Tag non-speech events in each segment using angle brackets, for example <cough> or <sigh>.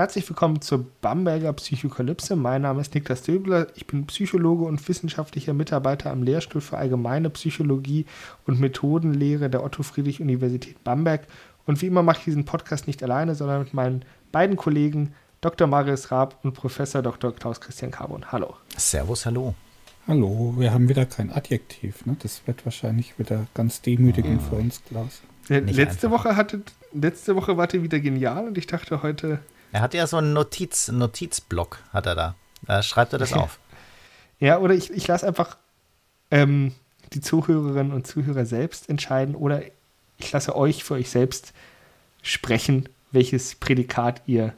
Herzlich willkommen zur Bamberger Psychokalypse. Mein Name ist Niklas Döbler. Ich bin Psychologe und wissenschaftlicher Mitarbeiter am Lehrstuhl für Allgemeine Psychologie und Methodenlehre der Otto-Friedrich-Universität Bamberg. Und wie immer mache ich diesen Podcast nicht alleine, sondern mit meinen beiden Kollegen Dr. Marius Raab und Professor Dr. Klaus Christian Carbon. Hallo. Servus, hallo. Hallo, wir haben wieder kein Adjektiv. Ne? Das wird wahrscheinlich wieder ganz demütigend ja. für uns, Klaus. Letzte Woche, hatte, letzte Woche wart ihr wieder genial und ich dachte heute, er hat ja so einen Notiz, Notizblock, hat er da. Da schreibt er das <laughs> auf. Ja, oder ich, ich lasse einfach ähm, die Zuhörerinnen und Zuhörer selbst entscheiden oder ich lasse euch für euch selbst sprechen, welches Prädikat ihr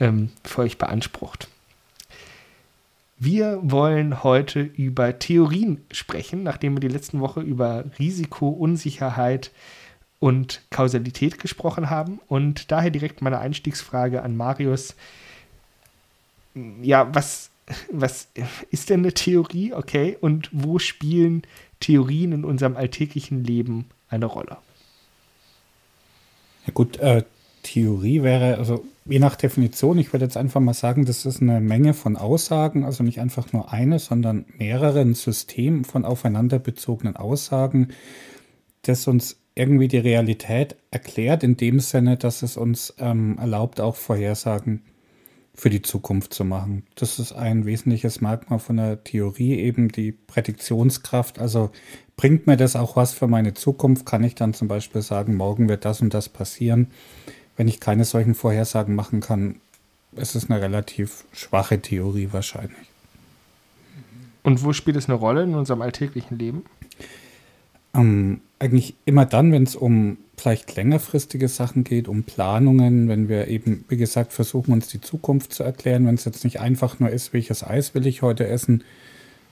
ähm, für euch beansprucht. Wir wollen heute über Theorien sprechen, nachdem wir die letzten Woche über Risiko, Unsicherheit, und Kausalität gesprochen haben. Und daher direkt meine Einstiegsfrage an Marius. Ja, was, was ist denn eine Theorie? Okay, und wo spielen Theorien in unserem alltäglichen Leben eine Rolle? Ja gut, äh, Theorie wäre, also je nach Definition, ich würde jetzt einfach mal sagen, das ist eine Menge von Aussagen, also nicht einfach nur eine, sondern mehreren Systemen von aufeinander bezogenen Aussagen, das uns irgendwie die Realität erklärt, in dem Sinne, dass es uns ähm, erlaubt, auch Vorhersagen für die Zukunft zu machen. Das ist ein wesentliches Merkmal von der Theorie, eben die Prädiktionskraft. Also bringt mir das auch was für meine Zukunft? Kann ich dann zum Beispiel sagen, morgen wird das und das passieren? Wenn ich keine solchen Vorhersagen machen kann, ist es eine relativ schwache Theorie wahrscheinlich. Und wo spielt es eine Rolle in unserem alltäglichen Leben? Ähm, eigentlich immer dann, wenn es um vielleicht längerfristige Sachen geht, um Planungen, wenn wir eben, wie gesagt, versuchen uns die Zukunft zu erklären, wenn es jetzt nicht einfach nur ist, welches Eis will ich heute essen,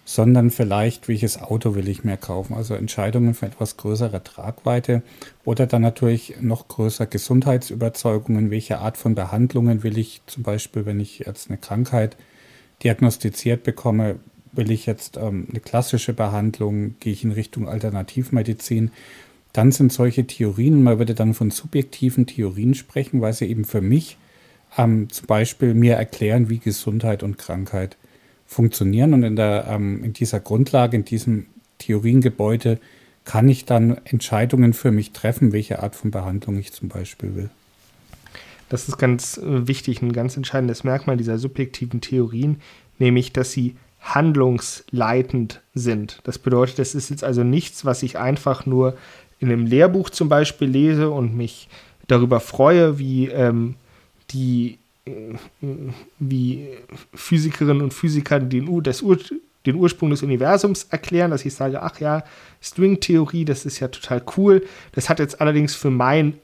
sondern vielleicht, welches Auto will ich mehr kaufen. Also Entscheidungen von etwas größerer Tragweite oder dann natürlich noch größer Gesundheitsüberzeugungen, welche Art von Behandlungen will ich zum Beispiel, wenn ich jetzt eine Krankheit diagnostiziert bekomme, will ich jetzt ähm, eine klassische Behandlung, gehe ich in Richtung Alternativmedizin, dann sind solche Theorien, man würde dann von subjektiven Theorien sprechen, weil sie eben für mich ähm, zum Beispiel mir erklären, wie Gesundheit und Krankheit funktionieren. Und in, der, ähm, in dieser Grundlage, in diesem Theoriengebäude, kann ich dann Entscheidungen für mich treffen, welche Art von Behandlung ich zum Beispiel will. Das ist ganz äh, wichtig, ein ganz entscheidendes Merkmal dieser subjektiven Theorien, nämlich dass sie handlungsleitend sind. Das bedeutet, das ist jetzt also nichts, was ich einfach nur in einem Lehrbuch zum Beispiel lese und mich darüber freue, wie ähm, die äh, wie Physikerinnen und Physiker den, das Ur, den Ursprung des Universums erklären, dass ich sage, ach ja, Stringtheorie, das ist ja total cool. Das hat jetzt allerdings für mein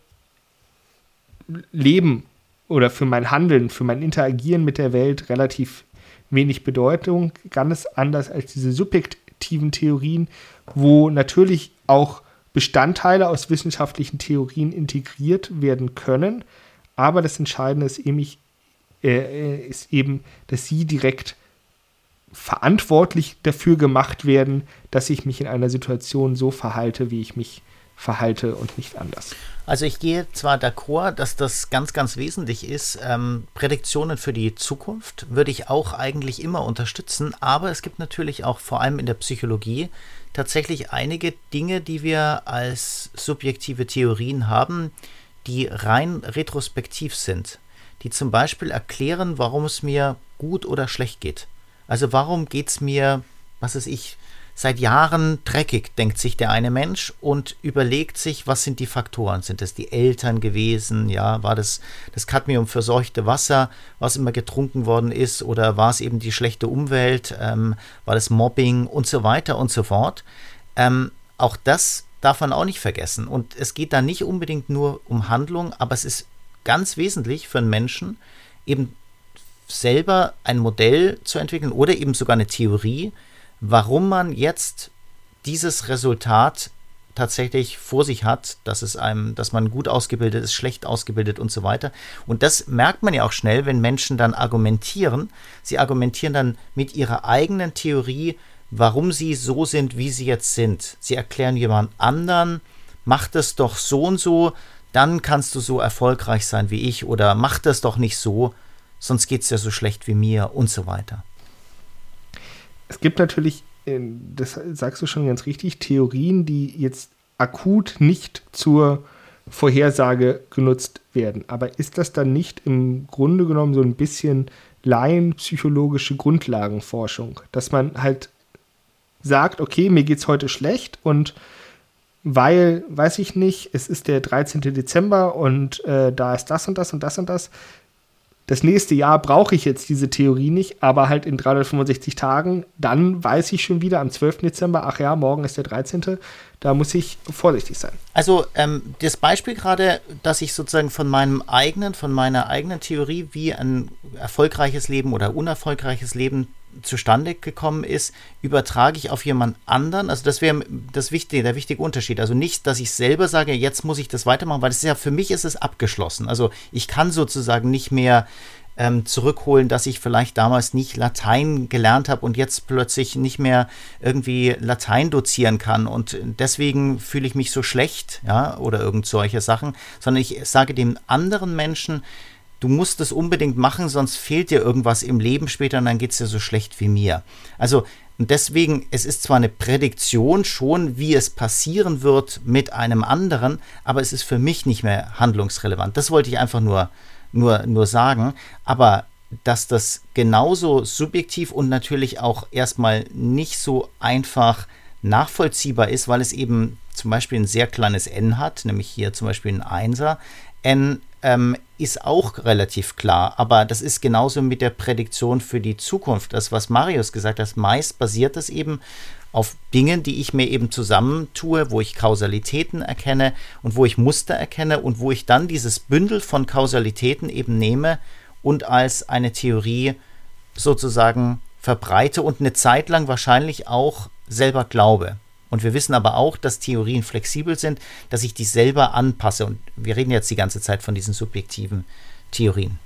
Leben oder für mein Handeln, für mein Interagieren mit der Welt relativ wenig Bedeutung, ganz anders als diese subjektiven Theorien, wo natürlich auch Bestandteile aus wissenschaftlichen Theorien integriert werden können. Aber das Entscheidende ist eben, äh, ist eben dass sie direkt verantwortlich dafür gemacht werden, dass ich mich in einer Situation so verhalte, wie ich mich verhalte und nicht anders. Also ich gehe zwar d'accord, dass das ganz, ganz wesentlich ist. Ähm, Prädiktionen für die Zukunft würde ich auch eigentlich immer unterstützen, aber es gibt natürlich auch vor allem in der Psychologie tatsächlich einige Dinge, die wir als subjektive Theorien haben, die rein retrospektiv sind, die zum Beispiel erklären, warum es mir gut oder schlecht geht. Also warum geht es mir, was weiß ich, seit Jahren dreckig, denkt sich der eine Mensch und überlegt sich, was sind die Faktoren? Sind es die Eltern gewesen? Ja, war das das Cadmium verseuchte Wasser, was immer getrunken worden ist? Oder war es eben die schlechte Umwelt? Ähm, war das Mobbing und so weiter und so fort? Ähm, auch das darf man auch nicht vergessen. Und es geht da nicht unbedingt nur um Handlung, aber es ist ganz wesentlich für einen Menschen, eben selber ein Modell zu entwickeln oder eben sogar eine Theorie, warum man jetzt dieses Resultat tatsächlich vor sich hat, dass es einem, dass man gut ausgebildet ist, schlecht ausgebildet und so weiter. Und das merkt man ja auch schnell, wenn Menschen dann argumentieren. Sie argumentieren dann mit ihrer eigenen Theorie, warum sie so sind, wie sie jetzt sind. Sie erklären jemand anderen, mach das doch so und so, dann kannst du so erfolgreich sein wie ich oder mach das doch nicht so, sonst geht es ja so schlecht wie mir und so weiter. Es gibt natürlich das sagst du schon ganz richtig, Theorien, die jetzt akut nicht zur Vorhersage genutzt werden. Aber ist das dann nicht im Grunde genommen so ein bisschen laienpsychologische Grundlagenforschung, dass man halt sagt, okay, mir geht's heute schlecht und weil, weiß ich nicht, es ist der 13. Dezember und äh, da ist das und das und das und das, das nächste Jahr brauche ich jetzt diese Theorie nicht, aber halt in 365 Tagen, dann weiß ich schon wieder am 12. Dezember, ach ja, morgen ist der 13. Da muss ich vorsichtig sein. Also ähm, das Beispiel gerade, dass ich sozusagen von meinem eigenen, von meiner eigenen Theorie, wie ein erfolgreiches Leben oder unerfolgreiches Leben zustande gekommen ist, übertrage ich auf jemand anderen. Also das wäre das wichtige, der wichtige Unterschied. Also nicht, dass ich selber sage, jetzt muss ich das weitermachen, weil das ist ja für mich ist es abgeschlossen. Also ich kann sozusagen nicht mehr ähm, zurückholen, dass ich vielleicht damals nicht Latein gelernt habe und jetzt plötzlich nicht mehr irgendwie Latein dozieren kann und deswegen fühle ich mich so schlecht, ja, oder irgend solche Sachen, sondern ich sage dem anderen Menschen, du musst es unbedingt machen, sonst fehlt dir irgendwas im Leben später und dann geht es dir so schlecht wie mir. Also deswegen, es ist zwar eine Prädiktion schon, wie es passieren wird mit einem anderen, aber es ist für mich nicht mehr handlungsrelevant. Das wollte ich einfach nur, nur, nur sagen. Aber dass das genauso subjektiv und natürlich auch erstmal nicht so einfach nachvollziehbar ist, weil es eben zum Beispiel ein sehr kleines n hat, nämlich hier zum Beispiel ein Einser. n ähm, ist auch relativ klar, aber das ist genauso mit der Prädiktion für die Zukunft. Das, was Marius gesagt hat, meist basiert das eben auf Dingen, die ich mir eben zusammentue, wo ich Kausalitäten erkenne und wo ich Muster erkenne und wo ich dann dieses Bündel von Kausalitäten eben nehme und als eine Theorie sozusagen verbreite und eine Zeit lang wahrscheinlich auch selber glaube. Und wir wissen aber auch, dass Theorien flexibel sind, dass ich die selber anpasse. Und wir reden jetzt die ganze Zeit von diesen subjektiven Theorien.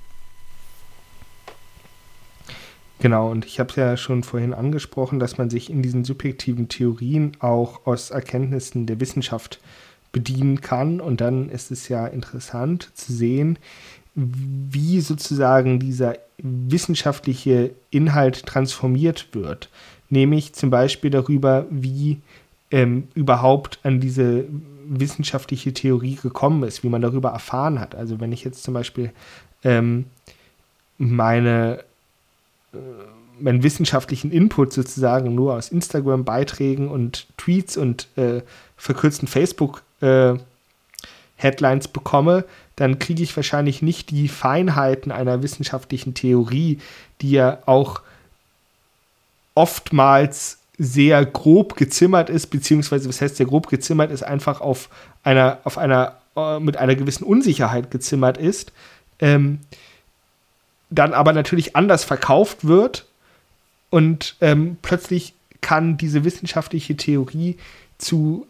Genau, und ich habe es ja schon vorhin angesprochen, dass man sich in diesen subjektiven Theorien auch aus Erkenntnissen der Wissenschaft bedienen kann. Und dann ist es ja interessant zu sehen, wie sozusagen dieser wissenschaftliche Inhalt transformiert wird. Nämlich zum Beispiel darüber, wie ähm, überhaupt an diese wissenschaftliche Theorie gekommen ist, wie man darüber erfahren hat. Also wenn ich jetzt zum Beispiel ähm, meine äh, meinen wissenschaftlichen Input sozusagen nur aus Instagram-Beiträgen und Tweets und äh, verkürzten Facebook-Headlines äh, bekomme, dann kriege ich wahrscheinlich nicht die Feinheiten einer wissenschaftlichen Theorie, die ja auch oftmals sehr grob gezimmert ist, beziehungsweise was heißt sehr grob gezimmert ist, einfach auf einer, auf einer, äh, mit einer gewissen Unsicherheit gezimmert ist, ähm, dann aber natürlich anders verkauft wird und ähm, plötzlich kann diese wissenschaftliche Theorie zu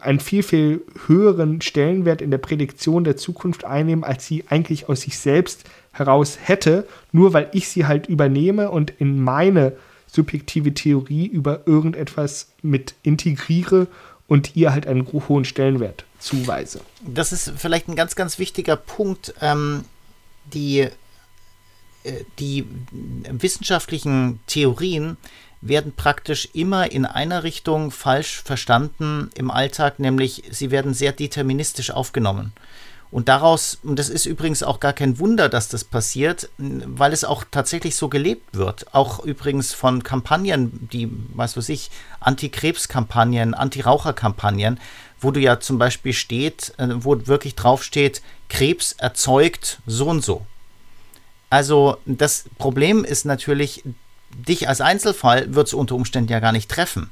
einen viel, viel höheren Stellenwert in der Prädiktion der Zukunft einnehmen, als sie eigentlich aus sich selbst heraus hätte, nur weil ich sie halt übernehme und in meine subjektive Theorie über irgendetwas mit integriere und ihr halt einen hohen Stellenwert zuweise. Das ist vielleicht ein ganz, ganz wichtiger Punkt. Ähm, die, äh, die wissenschaftlichen Theorien werden praktisch immer in einer Richtung falsch verstanden im Alltag, nämlich sie werden sehr deterministisch aufgenommen. Und daraus, und das ist übrigens auch gar kein Wunder, dass das passiert, weil es auch tatsächlich so gelebt wird. Auch übrigens von Kampagnen, die, weiß was ich, Anti-Krebs-Kampagnen, Anti-Raucher-Kampagnen, wo du ja zum Beispiel steht, äh, wo wirklich draufsteht, Krebs erzeugt so und so. Also das Problem ist natürlich, dich als Einzelfall wird es unter Umständen ja gar nicht treffen.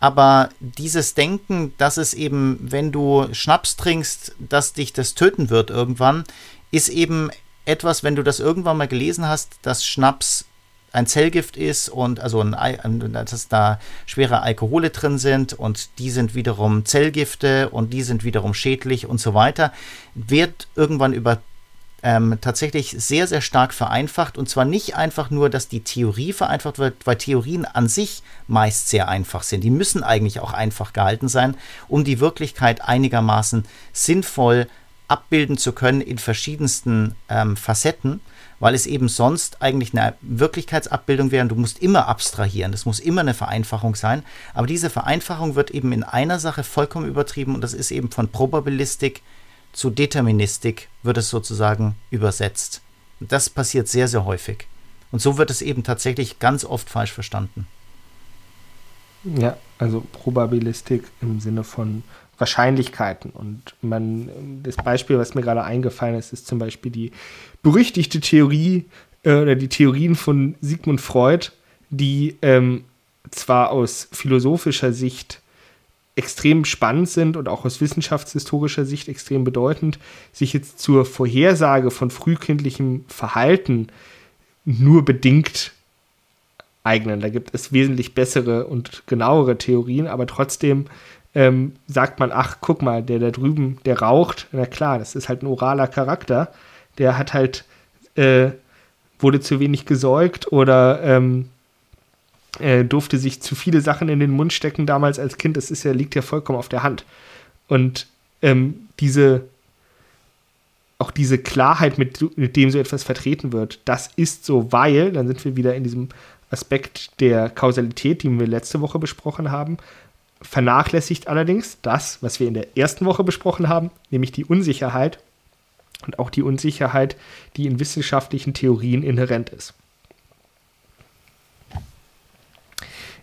Aber dieses Denken, dass es eben, wenn du Schnaps trinkst, dass dich das töten wird irgendwann, ist eben etwas, wenn du das irgendwann mal gelesen hast, dass Schnaps ein Zellgift ist und also ein, dass da schwere Alkohole drin sind und die sind wiederum Zellgifte und die sind wiederum schädlich und so weiter, wird irgendwann über ähm, tatsächlich sehr, sehr stark vereinfacht. Und zwar nicht einfach nur, dass die Theorie vereinfacht wird, weil Theorien an sich meist sehr einfach sind. Die müssen eigentlich auch einfach gehalten sein, um die Wirklichkeit einigermaßen sinnvoll abbilden zu können in verschiedensten ähm, Facetten, weil es eben sonst eigentlich eine Wirklichkeitsabbildung wäre und du musst immer abstrahieren. Das muss immer eine Vereinfachung sein. Aber diese Vereinfachung wird eben in einer Sache vollkommen übertrieben und das ist eben von Probabilistik zu Deterministik wird es sozusagen übersetzt. Und das passiert sehr, sehr häufig. Und so wird es eben tatsächlich ganz oft falsch verstanden. Ja, also Probabilistik im Sinne von Wahrscheinlichkeiten. Und man, das Beispiel, was mir gerade eingefallen ist, ist zum Beispiel die berüchtigte Theorie äh, oder die Theorien von Sigmund Freud, die ähm, zwar aus philosophischer Sicht extrem spannend sind und auch aus wissenschaftshistorischer Sicht extrem bedeutend, sich jetzt zur Vorhersage von frühkindlichem Verhalten nur bedingt eignen. Da gibt es wesentlich bessere und genauere Theorien, aber trotzdem ähm, sagt man, ach, guck mal, der da drüben, der raucht. Na klar, das ist halt ein oraler Charakter. Der hat halt, äh, wurde zu wenig gesäugt oder ähm, äh, durfte sich zu viele Sachen in den Mund stecken damals als Kind. Das ist ja, liegt ja vollkommen auf der Hand. Und ähm, diese, auch diese Klarheit, mit, mit dem so etwas vertreten wird, das ist so, weil, dann sind wir wieder in diesem Aspekt der Kausalität, den wir letzte Woche besprochen haben, vernachlässigt allerdings das, was wir in der ersten Woche besprochen haben, nämlich die Unsicherheit und auch die Unsicherheit, die in wissenschaftlichen Theorien inhärent ist.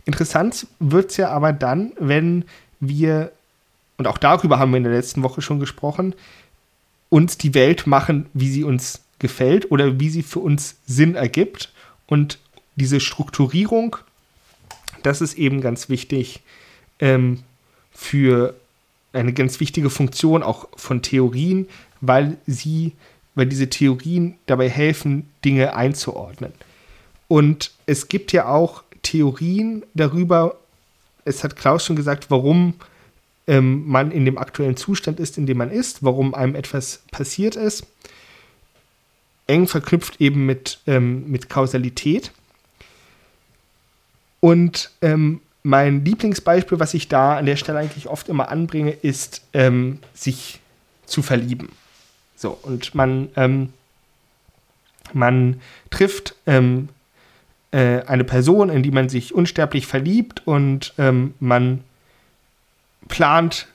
Interessant wird es ja aber dann, wenn wir, und auch darüber haben wir in der letzten Woche schon gesprochen, uns die Welt machen, wie sie uns gefällt oder wie sie für uns Sinn ergibt. Und diese Strukturierung, das ist eben ganz wichtig ähm, für eine ganz wichtige Funktion auch von Theorien, weil sie, weil diese Theorien dabei helfen, Dinge einzuordnen. Und es gibt ja auch Theorien darüber, es hat Klaus schon gesagt, warum ähm, man in dem aktuellen Zustand ist, in dem man ist, warum einem etwas passiert ist. Eng verknüpft eben mit, ähm, mit Kausalität. Und ähm, mein Lieblingsbeispiel, was ich da an der Stelle eigentlich oft immer anbringe, ist, ähm, sich zu verlieben. So, und man, ähm, man trifft ähm, äh, eine Person, in die man sich unsterblich verliebt und ähm, man plant,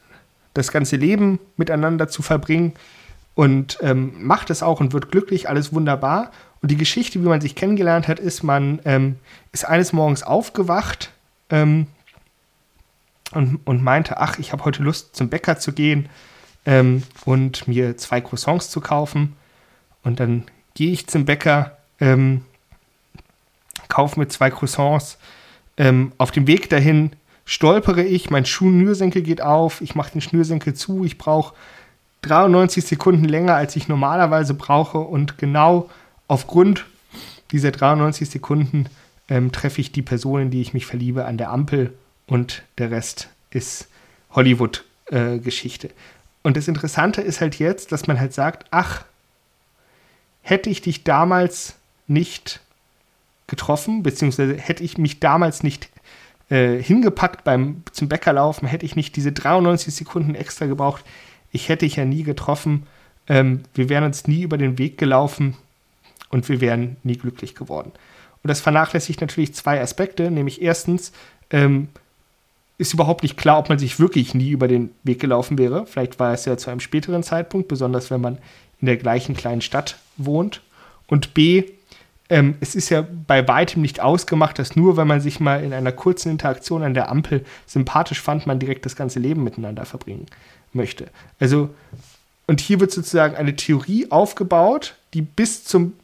das ganze Leben miteinander zu verbringen und ähm, macht es auch und wird glücklich, alles wunderbar. Und die Geschichte, wie man sich kennengelernt hat, ist, man ähm, ist eines Morgens aufgewacht ähm, und, und meinte, ach, ich habe heute Lust zum Bäcker zu gehen ähm, und mir zwei Croissants zu kaufen. Und dann gehe ich zum Bäcker ähm, kaufe mir zwei Croissants. Ähm, auf dem Weg dahin stolpere ich, mein Schnürsenkel geht auf, ich mache den Schnürsenkel zu, ich brauche 93 Sekunden länger, als ich normalerweise brauche und genau aufgrund dieser 93 Sekunden ähm, treffe ich die Person, in die ich mich verliebe, an der Ampel und der Rest ist Hollywood-Geschichte. Äh, und das Interessante ist halt jetzt, dass man halt sagt, ach, hätte ich dich damals nicht getroffen, beziehungsweise hätte ich mich damals nicht äh, hingepackt beim zum Bäcker laufen, hätte ich nicht diese 93 Sekunden extra gebraucht, ich hätte dich ja nie getroffen, ähm, wir wären uns nie über den Weg gelaufen und wir wären nie glücklich geworden. Und das vernachlässigt natürlich zwei Aspekte, nämlich erstens ähm, ist überhaupt nicht klar, ob man sich wirklich nie über den Weg gelaufen wäre. Vielleicht war es ja zu einem späteren Zeitpunkt, besonders wenn man in der gleichen kleinen Stadt wohnt. Und B, ähm, es ist ja bei weitem nicht ausgemacht, dass nur, wenn man sich mal in einer kurzen Interaktion an der Ampel sympathisch fand, man direkt das ganze Leben miteinander verbringen möchte. Also, und hier wird sozusagen eine Theorie aufgebaut, die bis zum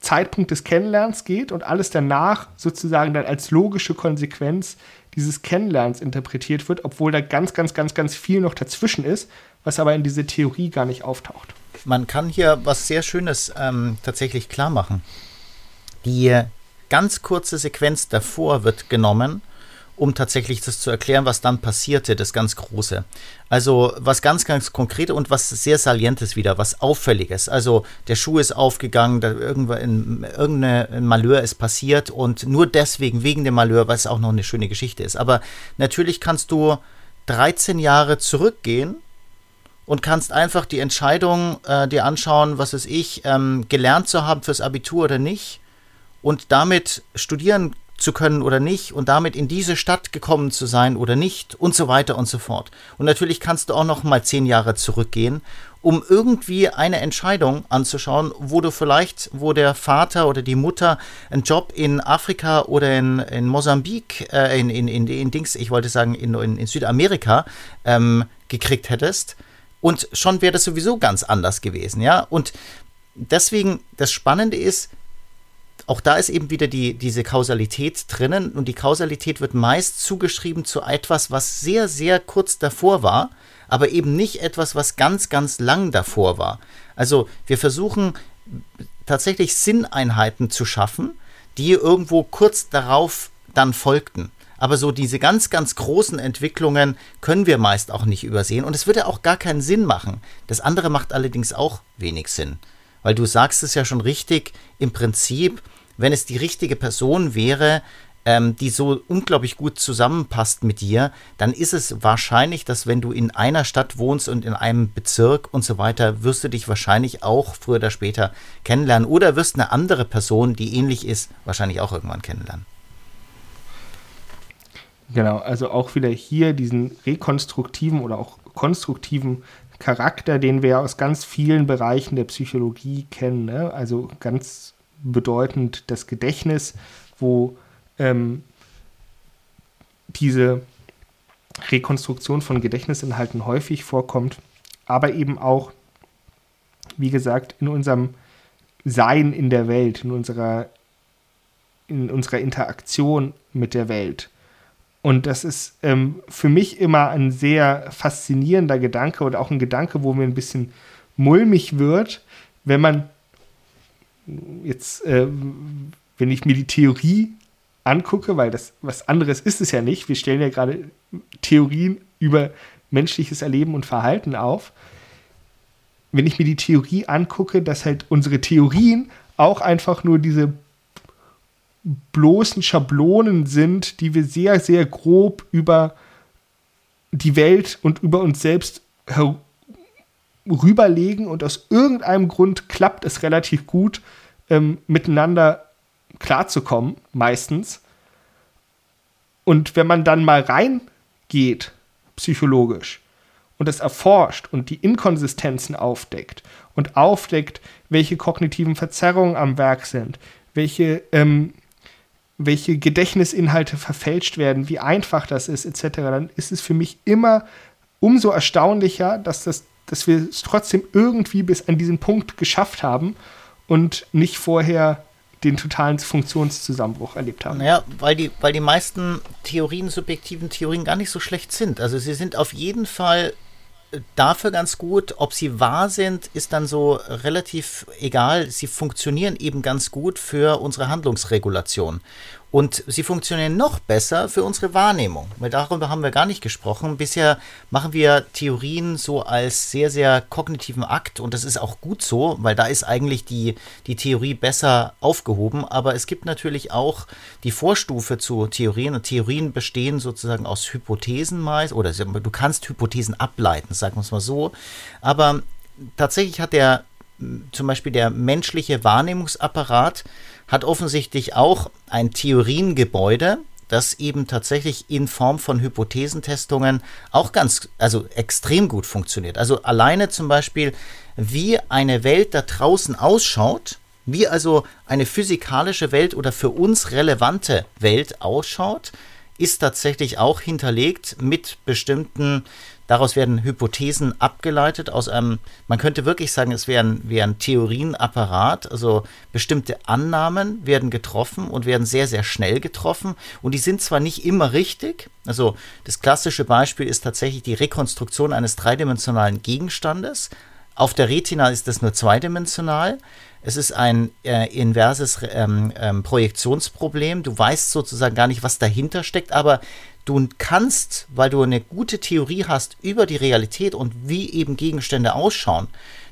Zeitpunkt des Kennenlernens geht und alles danach sozusagen dann als logische Konsequenz dieses Kennenlernens interpretiert wird, obwohl da ganz, ganz, ganz, ganz viel noch dazwischen ist, was aber in diese Theorie gar nicht auftaucht. Man kann hier was sehr Schönes ähm, tatsächlich klar machen die ganz kurze Sequenz davor wird genommen um tatsächlich das zu erklären, was dann passierte, das ganz Große. Also was ganz, ganz Konkrete und was sehr Salientes wieder, was Auffälliges. Also der Schuh ist aufgegangen, da irgendein, irgendein Malheur ist passiert und nur deswegen, wegen dem Malheur, weil es auch noch eine schöne Geschichte ist. Aber natürlich kannst du 13 Jahre zurückgehen und kannst einfach die Entscheidung äh, dir anschauen, was ist ich, ähm, gelernt zu haben fürs Abitur oder nicht und damit studieren zu können oder nicht und damit in diese Stadt gekommen zu sein oder nicht und so weiter und so fort. Und natürlich kannst du auch noch mal zehn Jahre zurückgehen, um irgendwie eine Entscheidung anzuschauen, wo du vielleicht, wo der Vater oder die Mutter einen Job in Afrika oder in, in Mosambik, äh, in, in, in, in Dings, ich wollte sagen, in, in, in Südamerika ähm, gekriegt hättest. Und schon wäre das sowieso ganz anders gewesen, ja. Und deswegen, das Spannende ist, auch da ist eben wieder die, diese Kausalität drinnen und die Kausalität wird meist zugeschrieben zu etwas, was sehr, sehr kurz davor war, aber eben nicht etwas, was ganz, ganz lang davor war. Also wir versuchen tatsächlich Sinneinheiten zu schaffen, die irgendwo kurz darauf dann folgten. Aber so diese ganz, ganz großen Entwicklungen können wir meist auch nicht übersehen. Und es würde auch gar keinen Sinn machen. Das andere macht allerdings auch wenig Sinn. Weil du sagst es ja schon richtig, im Prinzip wenn es die richtige Person wäre, ähm, die so unglaublich gut zusammenpasst mit dir, dann ist es wahrscheinlich, dass wenn du in einer Stadt wohnst und in einem Bezirk und so weiter, wirst du dich wahrscheinlich auch früher oder später kennenlernen oder wirst eine andere Person, die ähnlich ist, wahrscheinlich auch irgendwann kennenlernen. Genau, also auch wieder hier diesen rekonstruktiven oder auch konstruktiven Charakter, den wir aus ganz vielen Bereichen der Psychologie kennen. Ne? Also ganz bedeutend das Gedächtnis, wo ähm, diese Rekonstruktion von Gedächtnisinhalten häufig vorkommt, aber eben auch, wie gesagt, in unserem Sein in der Welt, in unserer, in unserer Interaktion mit der Welt. Und das ist ähm, für mich immer ein sehr faszinierender Gedanke und auch ein Gedanke, wo mir ein bisschen mulmig wird, wenn man jetzt, äh, wenn ich mir die Theorie angucke, weil das was anderes ist es ja nicht. Wir stellen ja gerade Theorien über menschliches Erleben und Verhalten auf. Wenn ich mir die Theorie angucke, dass halt unsere Theorien auch einfach nur diese bloßen Schablonen sind, die wir sehr, sehr grob über die Welt und über uns selbst rüberlegen und aus irgendeinem Grund klappt es relativ gut, ähm, miteinander klarzukommen, meistens. Und wenn man dann mal reingeht, psychologisch, und es erforscht und die Inkonsistenzen aufdeckt und aufdeckt, welche kognitiven Verzerrungen am Werk sind, welche, ähm, welche Gedächtnisinhalte verfälscht werden, wie einfach das ist, etc., dann ist es für mich immer umso erstaunlicher, dass das dass wir es trotzdem irgendwie bis an diesen Punkt geschafft haben und nicht vorher den totalen Funktionszusammenbruch erlebt haben. Naja, weil die, weil die meisten Theorien, subjektiven Theorien gar nicht so schlecht sind. Also sie sind auf jeden Fall dafür ganz gut. Ob sie wahr sind, ist dann so relativ egal. Sie funktionieren eben ganz gut für unsere Handlungsregulation. Und sie funktionieren noch besser für unsere Wahrnehmung, weil darüber haben wir gar nicht gesprochen. Bisher machen wir Theorien so als sehr, sehr kognitiven Akt und das ist auch gut so, weil da ist eigentlich die, die Theorie besser aufgehoben. Aber es gibt natürlich auch die Vorstufe zu Theorien und Theorien bestehen sozusagen aus Hypothesen meist oder du kannst Hypothesen ableiten, sagen wir es mal so. Aber tatsächlich hat der zum Beispiel der menschliche Wahrnehmungsapparat hat offensichtlich auch ein Theoriengebäude, das eben tatsächlich in Form von Hypothesentestungen auch ganz, also extrem gut funktioniert. Also alleine zum Beispiel, wie eine Welt da draußen ausschaut, wie also eine physikalische Welt oder für uns relevante Welt ausschaut, ist tatsächlich auch hinterlegt mit bestimmten Daraus werden Hypothesen abgeleitet aus einem, man könnte wirklich sagen, es wäre ein, Theorienapparat, also bestimmte Annahmen werden getroffen und werden sehr, sehr schnell getroffen. Und die sind zwar nicht immer richtig, also das klassische Beispiel ist tatsächlich die Rekonstruktion eines dreidimensionalen Gegenstandes, Auf der Retina ist das nur zweidimensional. Es ist ein äh, inverses ähm, ähm, Projektionsproblem. Du weißt sozusagen gar nicht, was dahinter steckt, aber du kannst, weil du eine gute Theorie hast über die Realität und wie eben Gegenstände ausschauen,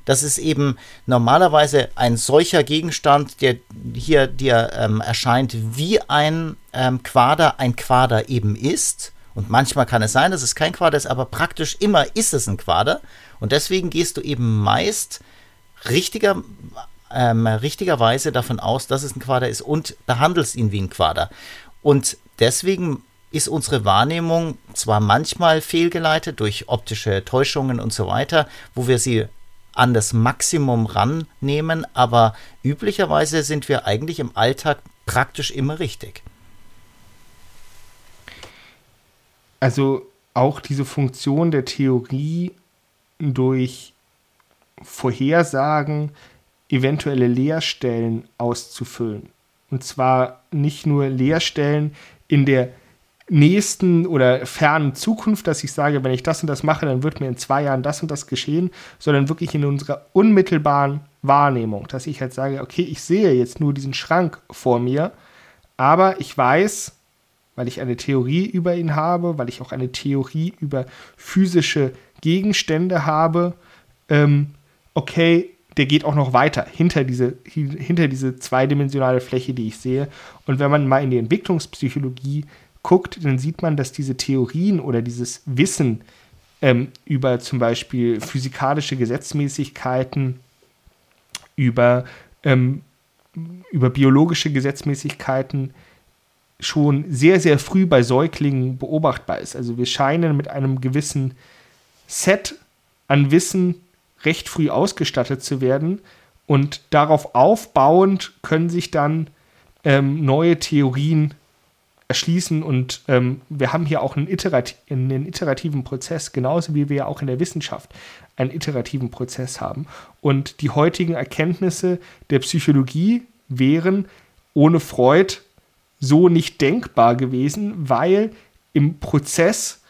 das ist eben normalerweise ein solcher Gegenstand, der hier dir ähm, erscheint wie ein ähm, Quader, ein Quader eben ist. Und manchmal kann es sein, dass es kein Quader ist, aber praktisch immer ist es ein Quader. Und deswegen gehst du eben meist richtiger, ähm, richtigerweise davon aus, dass es ein Quader ist und behandelst ihn wie ein Quader. Und deswegen ist unsere Wahrnehmung zwar manchmal fehlgeleitet durch optische Täuschungen und so weiter, wo wir sie an das Maximum rannehmen, aber üblicherweise sind wir eigentlich im Alltag praktisch immer richtig. Also auch diese Funktion der Theorie durch Vorhersagen eventuelle Leerstellen auszufüllen. Und zwar nicht nur Leerstellen in der nächsten oder fernen Zukunft, dass ich sage, wenn ich das und das mache, dann wird mir in zwei Jahren das und das geschehen, sondern wirklich in unserer unmittelbaren Wahrnehmung, dass ich halt sage, okay, ich sehe jetzt nur diesen Schrank vor mir, aber ich weiß, weil ich eine Theorie über ihn habe, weil ich auch eine Theorie über physische Gegenstände habe, ähm, okay, der geht auch noch weiter hinter diese, hinter diese zweidimensionale Fläche, die ich sehe. Und wenn man mal in die Entwicklungspsychologie guckt, dann sieht man, dass diese Theorien oder dieses Wissen ähm, über zum Beispiel physikalische Gesetzmäßigkeiten, über, ähm, über biologische Gesetzmäßigkeiten schon sehr, sehr früh bei Säuglingen beobachtbar ist. Also wir scheinen mit einem gewissen Set an Wissen recht früh ausgestattet zu werden und darauf aufbauend können sich dann ähm, neue Theorien erschließen und ähm, wir haben hier auch einen, iterati einen, iterativen Prozess, genauso wie wir ja auch in der Wissenschaft einen iterativen Prozess haben. Und die heutigen Erkenntnisse der Psychologie wären ohne Freud so nicht denkbar gewesen, weil im Prozess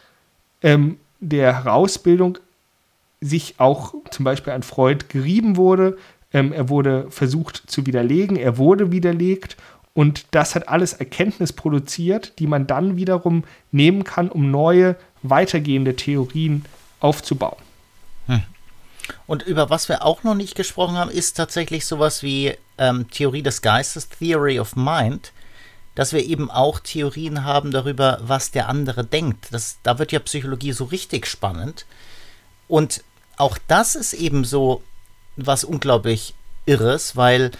ähm, der Herausbildung sich auch zum Beispiel an Freud gerieben wurde. Ähm, er wurde versucht zu widerlegen, er wurde widerlegt und das hat alles Erkenntnis produziert, die man dann wiederum nehmen kann, um neue, weitergehende Theorien aufzubauen. Hm. Und über was wir auch noch nicht gesprochen haben, ist tatsächlich sowas wie ähm, Theorie des Geistes, Theory of Mind, dass wir eben auch Theorien haben darüber, was der andere denkt. Das, da wird ja Psychologie so richtig spannend. Und auch das ist eben so was unglaublich Irres, weil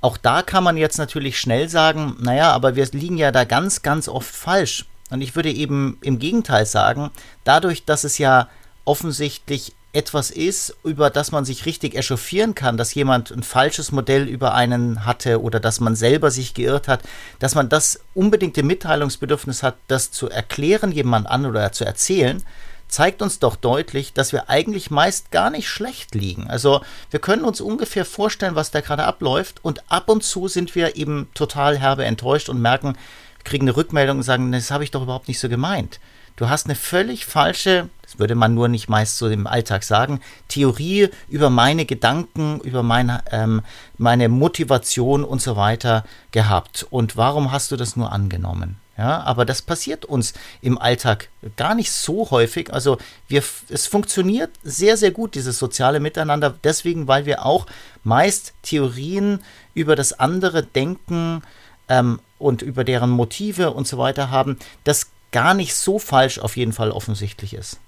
auch da kann man jetzt natürlich schnell sagen, naja, aber wir liegen ja da ganz, ganz oft falsch. Und ich würde eben im Gegenteil sagen, dadurch, dass es ja offensichtlich etwas ist, über das man sich richtig echauffieren kann, dass jemand ein falsches Modell über einen hatte oder dass man selber sich geirrt hat, dass man das unbedingte Mitteilungsbedürfnis hat, das zu erklären jemand an oder zu erzählen, zeigt uns doch deutlich, dass wir eigentlich meist gar nicht schlecht liegen. Also wir können uns ungefähr vorstellen, was da gerade abläuft und ab und zu sind wir eben total herbe enttäuscht und merken, kriegen eine Rückmeldung und sagen, das habe ich doch überhaupt nicht so gemeint. Du hast eine völlig falsche, das würde man nur nicht meist so im Alltag sagen, Theorie über meine Gedanken, über meine, ähm, meine Motivation und so weiter gehabt. Und warum hast du das nur angenommen? Ja, aber das passiert uns im Alltag gar nicht so häufig. Also wir, es funktioniert sehr, sehr gut, dieses soziale Miteinander, deswegen, weil wir auch meist Theorien über das andere denken ähm, und über deren Motive und so weiter haben, das gar nicht so falsch auf jeden Fall offensichtlich ist.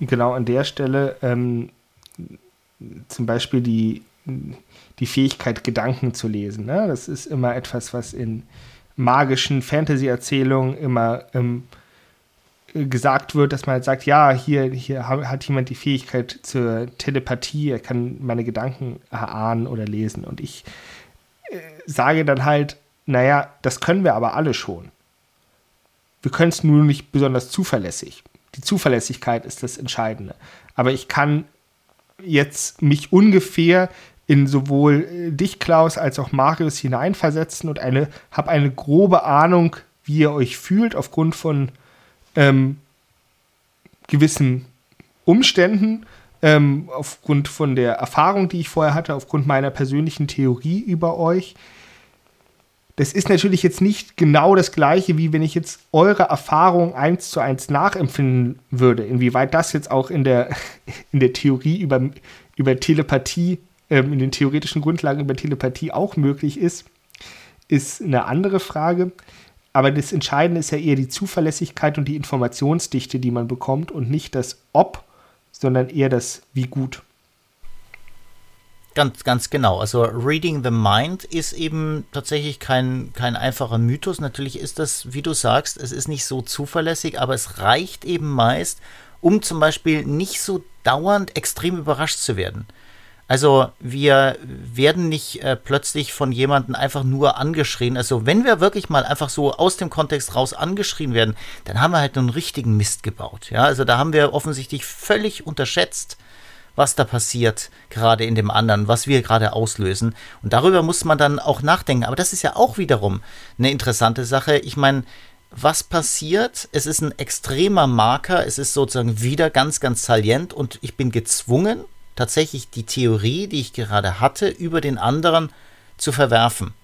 Genau an der Stelle ähm, zum Beispiel die die Fähigkeit, Gedanken zu lesen. Ne? Das ist immer etwas, was in magischen Fantasy-Erzählungen immer ähm, gesagt wird, dass man halt sagt, ja, hier, hier hat jemand die Fähigkeit zur Telepathie, er kann meine Gedanken erahnen oder lesen. Und ich äh, sage dann halt, naja, das können wir aber alle schon. Wir können es nur nicht besonders zuverlässig. Die Zuverlässigkeit ist das Entscheidende. Aber ich kann jetzt mich ungefähr in sowohl äh, dich, Klaus, als auch Marius hineinversetzen und eine, habe eine grobe Ahnung, wie ihr euch fühlt, aufgrund von ähm, gewissen Umständen, ähm, aufgrund von der Erfahrung, die ich vorher hatte, aufgrund meiner persönlichen Theorie über euch. Das ist natürlich jetzt nicht genau das gleiche, wie wenn ich jetzt eure Erfahrung eins zu eins nachempfinden würde. Inwieweit das jetzt auch in der, <laughs> in der Theorie über, über Telepathie, ähm, in den theoretischen Grundlagen über Telepathie auch möglich ist, ist eine andere Frage. Aber das Entscheidende ist ja eher die Zuverlässigkeit und die Informationsdichte, die man bekommt und nicht das Ob, sondern eher das Wie gut. Ganz, ganz genau. Also Reading the Mind ist eben tatsächlich kein, kein einfacher Mythos. Natürlich ist das, wie du sagst, es ist nicht so zuverlässig, aber es reicht eben meist, um zum Beispiel nicht so dauernd extrem überrascht zu werden. Also wir werden nicht äh, plötzlich von jemandem einfach nur angeschrien. Also wenn wir wirklich mal einfach so aus dem Kontext raus angeschrien werden, dann haben wir halt einen richtigen Mist gebaut. Ja, also da haben wir offensichtlich völlig unterschätzt, was da passiert, gerade in dem anderen, was wir gerade auslösen. Und darüber muss man dann auch nachdenken. Aber das ist ja auch wiederum eine interessante Sache. Ich meine, was passiert? Es ist ein extremer Marker, es ist sozusagen wieder ganz, ganz salient und ich bin gezwungen, tatsächlich die Theorie, die ich gerade hatte, über den anderen zu verwerfen.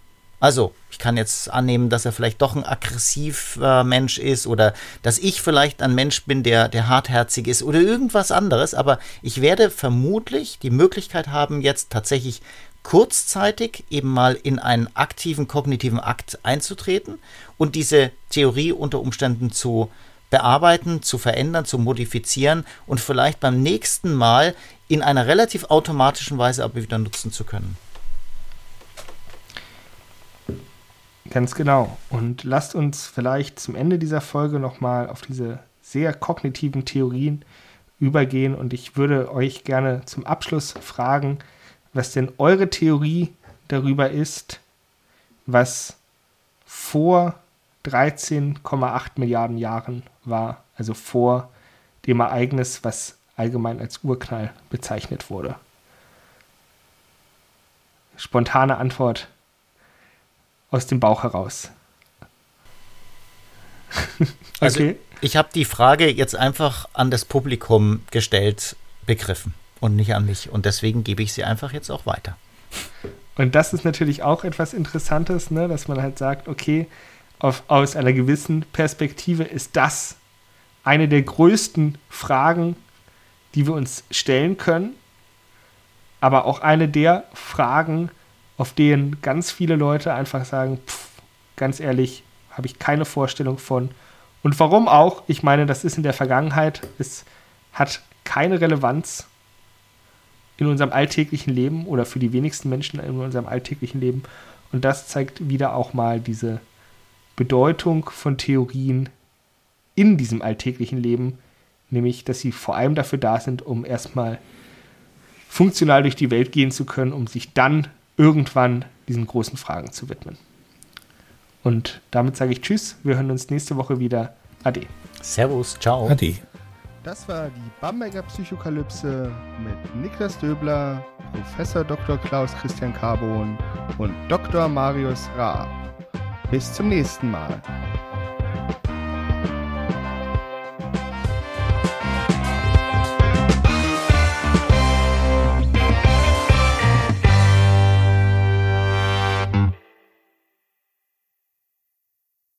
Also, ich kann jetzt annehmen, dass er vielleicht doch ein aggressiver Mensch ist oder dass ich vielleicht ein Mensch bin, der, der hartherzig ist oder irgendwas anderes, aber ich werde vermutlich die Möglichkeit haben, jetzt tatsächlich kurzzeitig eben mal in einen aktiven kognitiven Akt einzutreten und diese Theorie unter Umständen zu bearbeiten, zu verändern, zu modifizieren und vielleicht beim nächsten Mal in einer relativ automatischen Weise aber wieder nutzen zu können. Ganz genau. Und lasst uns vielleicht zum Ende dieser Folge nochmal auf diese sehr kognitiven Theorien übergehen. Und ich würde euch gerne zum Abschluss fragen, was denn eure Theorie darüber ist, was vor 13,8 Milliarden Jahren war, also vor dem Ereignis, was allgemein als Urknall bezeichnet wurde. Spontane Antwort aus dem Bauch heraus. <laughs> Also, okay. Also ich habe die Frage jetzt einfach an das Publikum gestellt, begriffen und nicht an mich. Und deswegen gebe ich sie einfach jetzt auch weiter. Und das ist natürlich auch etwas Interessantes, ne? dass man halt sagt, okay, auf, aus einer gewissen Perspektive ist das eine der größten Fragen die wir uns stellen können, aber auch eine der Fragen, auf denen ganz viele Leute einfach sagen, pff, ganz ehrlich, habe ich keine Vorstellung von. Und warum auch? Ich meine, das ist in der Vergangenheit, es hat keine Relevanz in unserem alltäglichen Leben oder für die wenigsten Menschen in unserem alltäglichen Leben. Und das zeigt wieder auch mal diese Bedeutung von Theorien in diesem alltäglichen Leben, nämlich dass sie vor allem dafür da sind, um erstmal funktional durch die Welt gehen zu können, um sich dann irgendwann diesen großen Fragen zu widmen. Und damit sage ich Tschüss, wir hören uns nächste Woche wieder. Ade. Servus, ciao. Ade. Das war die Bamberger Psychokalypse mit Niklas Döbler, Professor Dr. Klaus Christian Carbon und Dr. Marius Raab. Bis zum nächsten Mal.